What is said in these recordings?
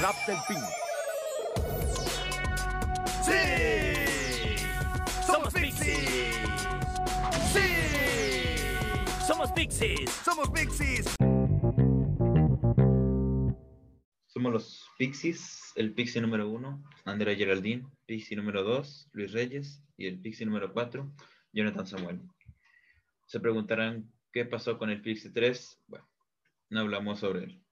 rap del pin. ¡Sí! ¡Somos Pixies! ¡Sí! ¡Somos Pixies! ¡Somos Pixies! Somos los Pixies, el Pixie número uno, Andrea Geraldine, Pixie número dos, Luis Reyes, y el Pixie número cuatro, Jonathan Samuel. Se preguntarán qué pasó con el Pixie 3. Bueno, no hablamos sobre él.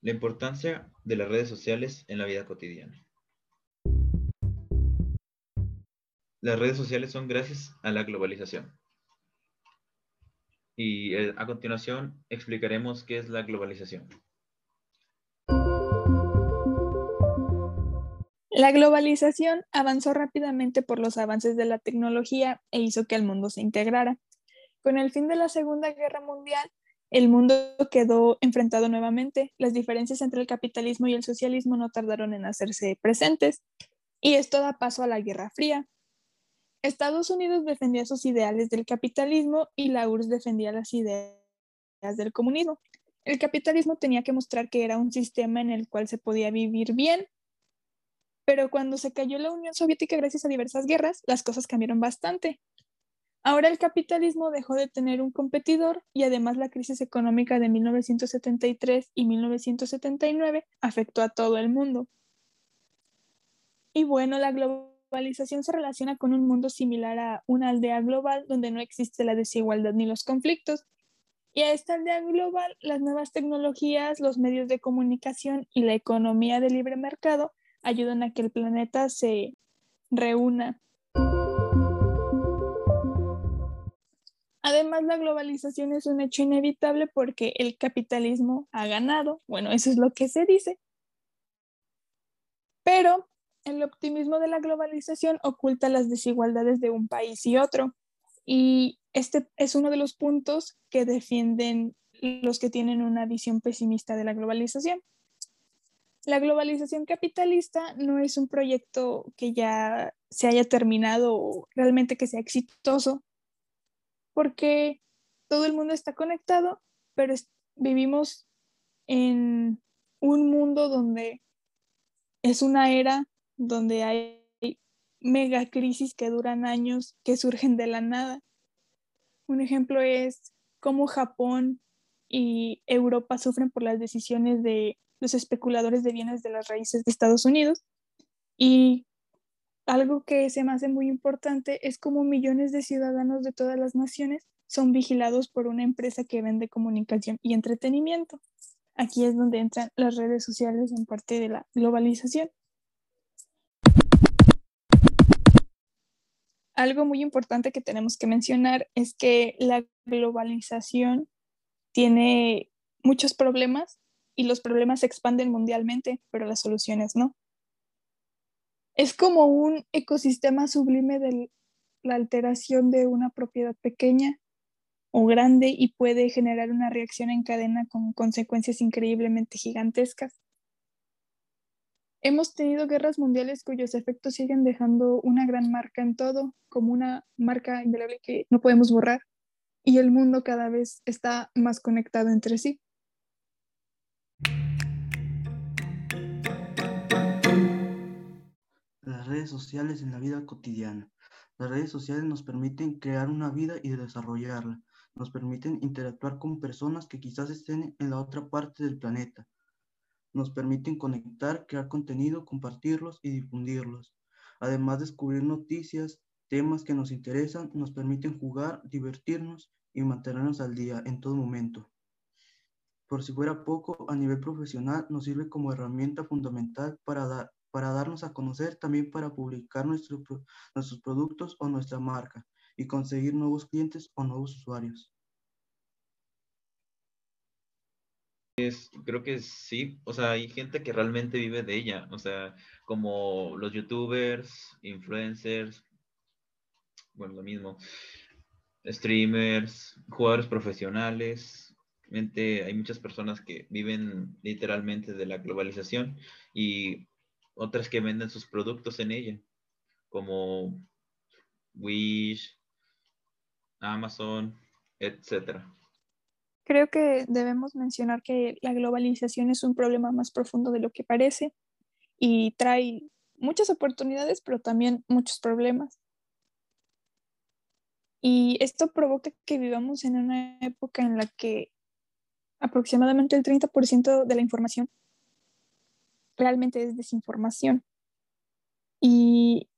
La importancia de las redes sociales en la vida cotidiana. Las redes sociales son gracias a la globalización. Y eh, a continuación explicaremos qué es la globalización. La globalización avanzó rápidamente por los avances de la tecnología e hizo que el mundo se integrara. Con el fin de la Segunda Guerra Mundial, el mundo quedó enfrentado nuevamente. Las diferencias entre el capitalismo y el socialismo no tardaron en hacerse presentes, y esto da paso a la Guerra Fría. Estados Unidos defendía sus ideales del capitalismo y la URSS defendía las ideas del comunismo. El capitalismo tenía que mostrar que era un sistema en el cual se podía vivir bien, pero cuando se cayó la Unión Soviética gracias a diversas guerras, las cosas cambiaron bastante. Ahora el capitalismo dejó de tener un competidor y además la crisis económica de 1973 y 1979 afectó a todo el mundo. Y bueno, la globalización se relaciona con un mundo similar a una aldea global donde no existe la desigualdad ni los conflictos. Y a esta aldea global, las nuevas tecnologías, los medios de comunicación y la economía de libre mercado ayudan a que el planeta se reúna. Además, la globalización es un hecho inevitable porque el capitalismo ha ganado. Bueno, eso es lo que se dice. Pero el optimismo de la globalización oculta las desigualdades de un país y otro. Y este es uno de los puntos que defienden los que tienen una visión pesimista de la globalización. La globalización capitalista no es un proyecto que ya se haya terminado o realmente que sea exitoso, porque todo el mundo está conectado, pero vivimos en un mundo donde es una era donde hay mega crisis que duran años, que surgen de la nada. Un ejemplo es cómo Japón y Europa sufren por las decisiones de los especuladores de bienes de las raíces de Estados Unidos. Y algo que se me hace muy importante es cómo millones de ciudadanos de todas las naciones son vigilados por una empresa que vende comunicación y entretenimiento. Aquí es donde entran las redes sociales en parte de la globalización. Algo muy importante que tenemos que mencionar es que la globalización tiene muchos problemas y los problemas se expanden mundialmente, pero las soluciones no. Es como un ecosistema sublime de la alteración de una propiedad pequeña o grande y puede generar una reacción en cadena con consecuencias increíblemente gigantescas. Hemos tenido guerras mundiales cuyos efectos siguen dejando una gran marca en todo, como una marca indeleble que no podemos borrar, y el mundo cada vez está más conectado entre sí. Las redes sociales en la vida cotidiana. Las redes sociales nos permiten crear una vida y desarrollarla. Nos permiten interactuar con personas que quizás estén en la otra parte del planeta. Nos permiten conectar, crear contenido, compartirlos y difundirlos. Además, descubrir noticias, temas que nos interesan, nos permiten jugar, divertirnos y mantenernos al día en todo momento. Por si fuera poco, a nivel profesional nos sirve como herramienta fundamental para, para darnos a conocer, también para publicar nuestros productos o nuestra marca y conseguir nuevos clientes o nuevos usuarios. creo que sí, o sea, hay gente que realmente vive de ella, o sea, como los youtubers, influencers, bueno, lo mismo, streamers, jugadores profesionales, hay muchas personas que viven literalmente de la globalización y otras que venden sus productos en ella, como Wish, Amazon, etcétera. Creo que debemos mencionar que la globalización es un problema más profundo de lo que parece y trae muchas oportunidades, pero también muchos problemas. Y esto provoca que vivamos en una época en la que aproximadamente el 30% de la información realmente es desinformación. Y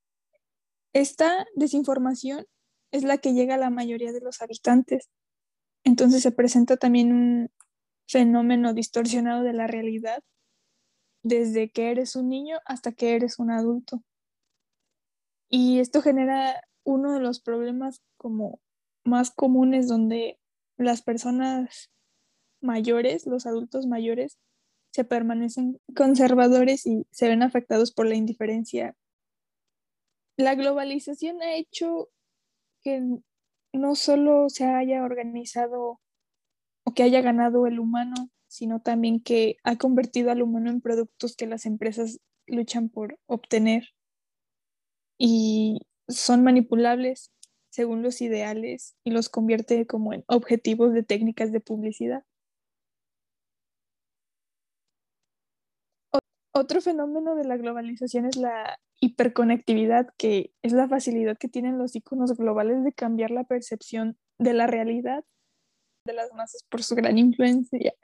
esta desinformación es la que llega a la mayoría de los habitantes. Entonces se presenta también un fenómeno distorsionado de la realidad desde que eres un niño hasta que eres un adulto. Y esto genera uno de los problemas como más comunes donde las personas mayores, los adultos mayores, se permanecen conservadores y se ven afectados por la indiferencia. La globalización ha hecho que no solo se haya organizado o que haya ganado el humano, sino también que ha convertido al humano en productos que las empresas luchan por obtener y son manipulables según los ideales y los convierte como en objetivos de técnicas de publicidad. Otro fenómeno de la globalización es la hiperconectividad, que es la facilidad que tienen los iconos globales de cambiar la percepción de la realidad de las masas por su gran influencia.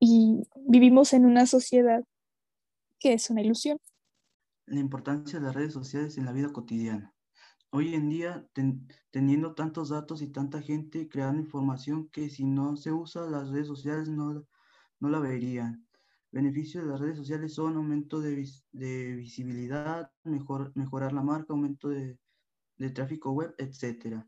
Y vivimos en una sociedad que es una ilusión. La importancia de las redes sociales en la vida cotidiana. Hoy en día, teniendo tantos datos y tanta gente creando información que si no se usa las redes sociales no, no la verían. Beneficios de las redes sociales son aumento de, visibilidad, mejor, mejorar la marca, aumento de, tráfico web, etc.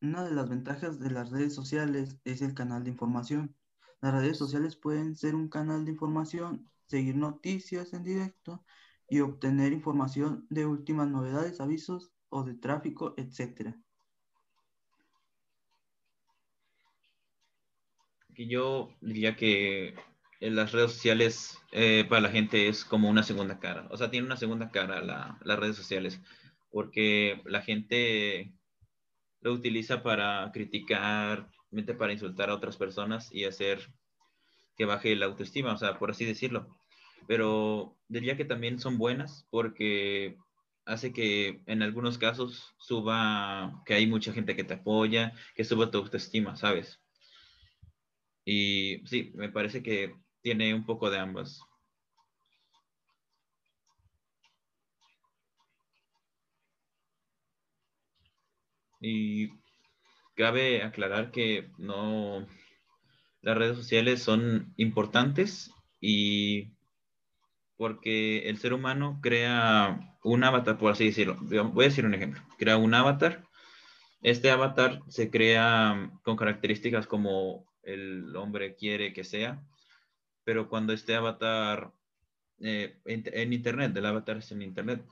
Una de las ventajas de las redes sociales es el canal de información. Las redes sociales pueden ser un canal de información, seguir noticias en directo y obtener información de últimas novedades, avisos o de tráfico, etc. que yo diría que en las redes sociales eh, para la gente es como una segunda cara. O sea, tiene una segunda cara las redes sociales, porque la gente lo utiliza para criticar, para insultar a otras personas y hacer que baje la autoestima, o sea, por así decirlo. Pero diría que también son buenas porque hace que en algunos casos suba, que hay mucha gente que te apoya, que suba tu autoestima, ¿sabes? Y sí, me parece que tiene un poco de ambas. Y cabe aclarar que no, las redes sociales son importantes y porque el ser humano crea un avatar, por así decirlo. Voy a decir un ejemplo. Crea un avatar. Este avatar se crea con características como el hombre quiere que sea, pero cuando este avatar eh, en, Internet, el avatar es en Internet,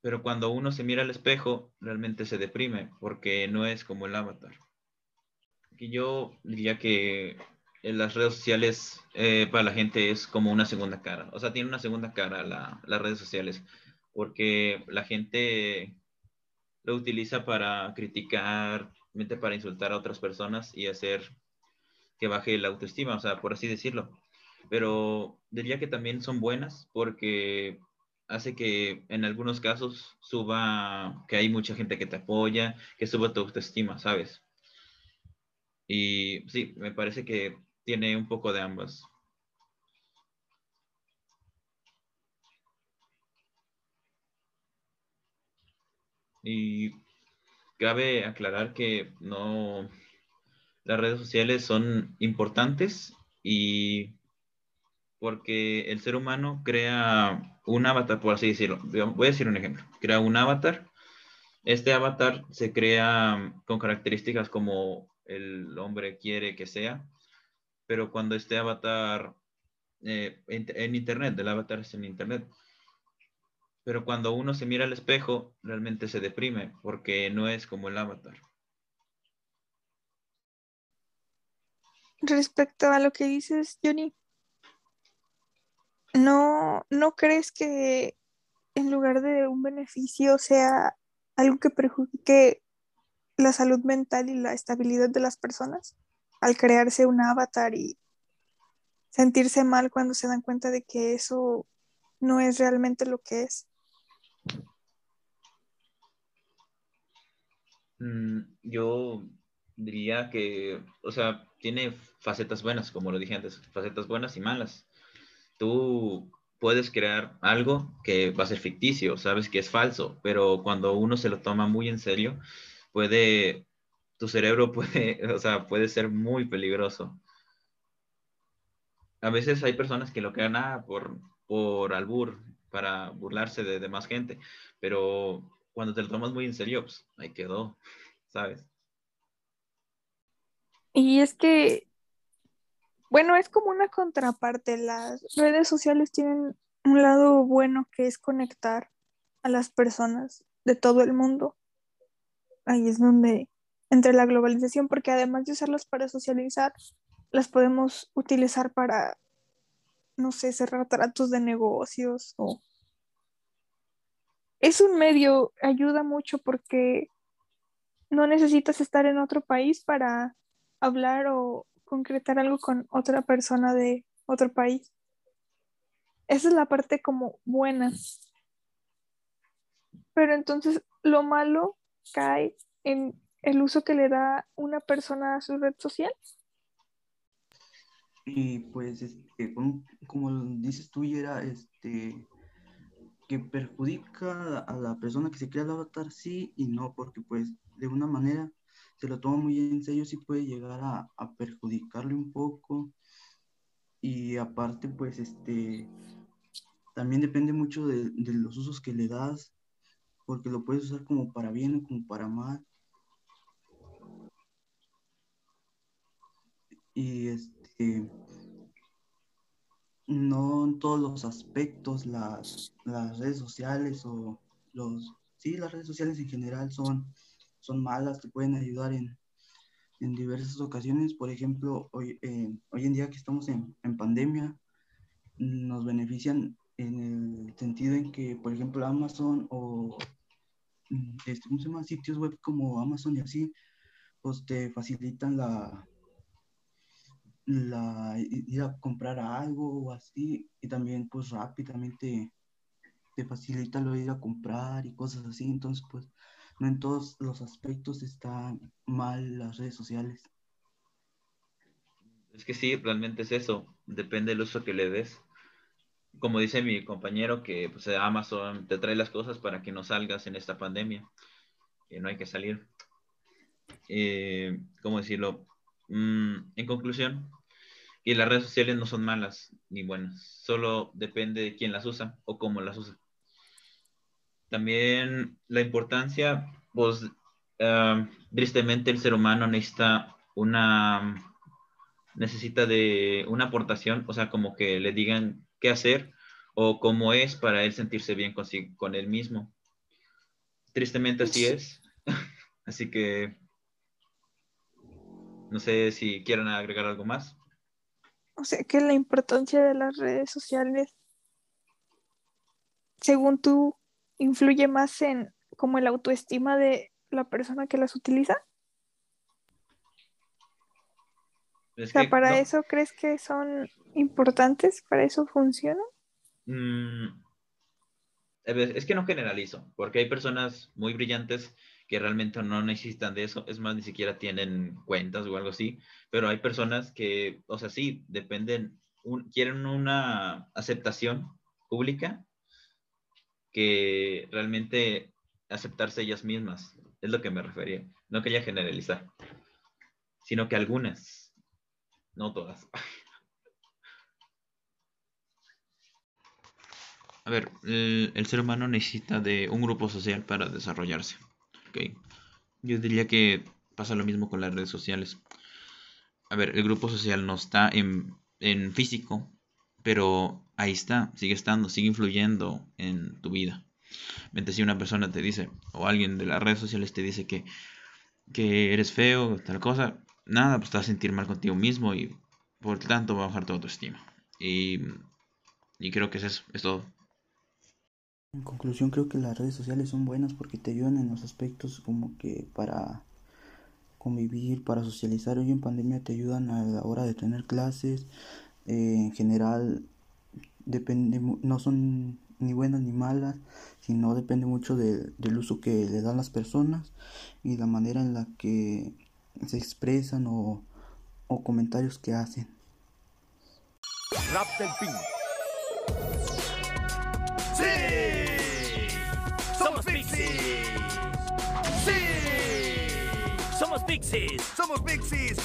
pero cuando uno se mira al espejo, realmente se deprime porque no es como el avatar. Y yo diría que en las redes sociales eh, para la gente es como una segunda cara. O sea, tiene una segunda cara las redes sociales porque la gente lo utiliza para criticar, para insultar a otras personas y hacer que baje la autoestima, o sea, por así decirlo. Pero diría que también son buenas porque hace que en algunos casos suba, que hay mucha gente que te apoya, que suba tu autoestima, ¿sabes? Y sí, me parece que tiene un poco de ambas. Y cabe aclarar que no, las redes sociales son importantes y porque el ser humano crea un avatar, por así decirlo. Voy a decir un ejemplo. Crea un avatar. Este avatar se crea con características como el hombre quiere que sea, pero cuando este avatar eh, en, en, Internet, el avatar es en Internet, pero cuando uno se mira al espejo, realmente se deprime porque no es como el avatar. Respecto a lo que dices, Johnny, ¿no, ¿no crees que en lugar de un beneficio sea algo que perjudique la salud mental y la estabilidad de las personas al crearse un avatar y sentirse mal cuando se dan cuenta de que eso no es realmente lo que es. Yo diría que, o sea, tiene facetas buenas, como lo dije antes, facetas buenas y malas. Tú puedes crear algo que va a ser ficticio, sabes que es falso, pero cuando uno se lo toma muy en serio, puede, tu cerebro puede, o sea, puede ser muy peligroso. A veces hay personas que lo crean ah, por, por albur, para burlarse de, de más gente, pero cuando te lo tomas muy en serio, pues ahí quedó, ¿sabes? Y es que bueno, es como una contraparte. Las redes sociales tienen un lado bueno que es conectar a las personas de todo el mundo. Ahí es donde entre la globalización, porque además de usarlas para socializar, las podemos utilizar para, no sé, cerrar tratos de negocios o... Es un medio, ayuda mucho porque no necesitas estar en otro país para hablar o concretar algo con otra persona de otro país. Esa es la parte como buena. Pero entonces lo malo cae en el uso que le da una persona a su red social. Y pues, este, como, dices tú, era este, que perjudica a la persona que se crea el avatar, sí y no, porque pues de una manera se lo toma muy en serio, sí puede llegar a, perjudicarle un poco. Y aparte, pues, este, también depende mucho de, los usos que le das, porque lo puedes usar como para bien o como para mal. Y este, no en todos los aspectos las, las redes sociales o los, sí, las redes sociales en general son son malas, te pueden ayudar en, diversas ocasiones. Por ejemplo, hoy, eh, hoy en día que estamos en, pandemia, nos benefician en el sentido en que, por ejemplo, Amazon o mm, este, ¿cómo se llama? sitios web como Amazon y así, pues te facilitan la, la ir a comprar algo o así, y también pues rápidamente te facilita lo ir a comprar y cosas así, entonces pues no en todos los aspectos están mal las redes sociales. Es que sí, realmente es eso, depende del uso que le des. Como dice mi compañero, que pues, Amazon te trae las cosas para que no salgas en esta pandemia, que no hay que salir. Eh, ¿Cómo decirlo? Mm, en conclusión, y las redes sociales no son malas ni buenas, solo depende de quién las usa o cómo las usa. También la importancia, pues, ah, tristemente el ser humano necesita una, necesita de una aportación, o sea, como que le digan qué hacer o cómo es para él sentirse bien con, con él mismo. Tristemente así es. así que no sé si quieren agregar algo más. O sea que la importancia de las redes sociales, según tú, influye más en como el autoestima de la persona que las utiliza? o sea, ¿para eso crees que son importantes? ¿Para eso funcionan? Mm, es que no generalizo, porque hay personas muy brillantes que realmente no necesitan de eso, es más, ni siquiera tienen cuentas o algo así, pero hay personas que, o sea, sí, dependen, quieren una aceptación pública que realmente aceptarse ellas mismas. Es lo que me refería. No quería generalizar, sino que algunas, no todas. A ver, el, ser humano necesita de un grupo social para desarrollarse. Okay. Yo diría que pasa lo mismo con las redes sociales. A ver, el grupo social no está en, en físico, pero ahí está, sigue estando, sigue influyendo en tu vida. Mientras si una persona te dice, o alguien de las redes sociales te dice que, que eres feo, tal cosa, nada, pues te vas a sentir mal contigo mismo y por tanto va a bajar tu autoestima. Y, y creo que es eso, es todo. En conclusión, creo que las redes sociales son buenas porque te ayudan en los aspectos como que para convivir, para socializar. Hoy en pandemia te ayudan a la hora de tener clases. Eh, en general, depende, no son ni buenas ni malas, sino depende mucho del uso que le dan las personas y la manera en la que se expresan o, comentarios que hacen. Rap del. ¡Somos Pixies! ¡Sí! ¡Somos Pixies! ¡Somos Pixies!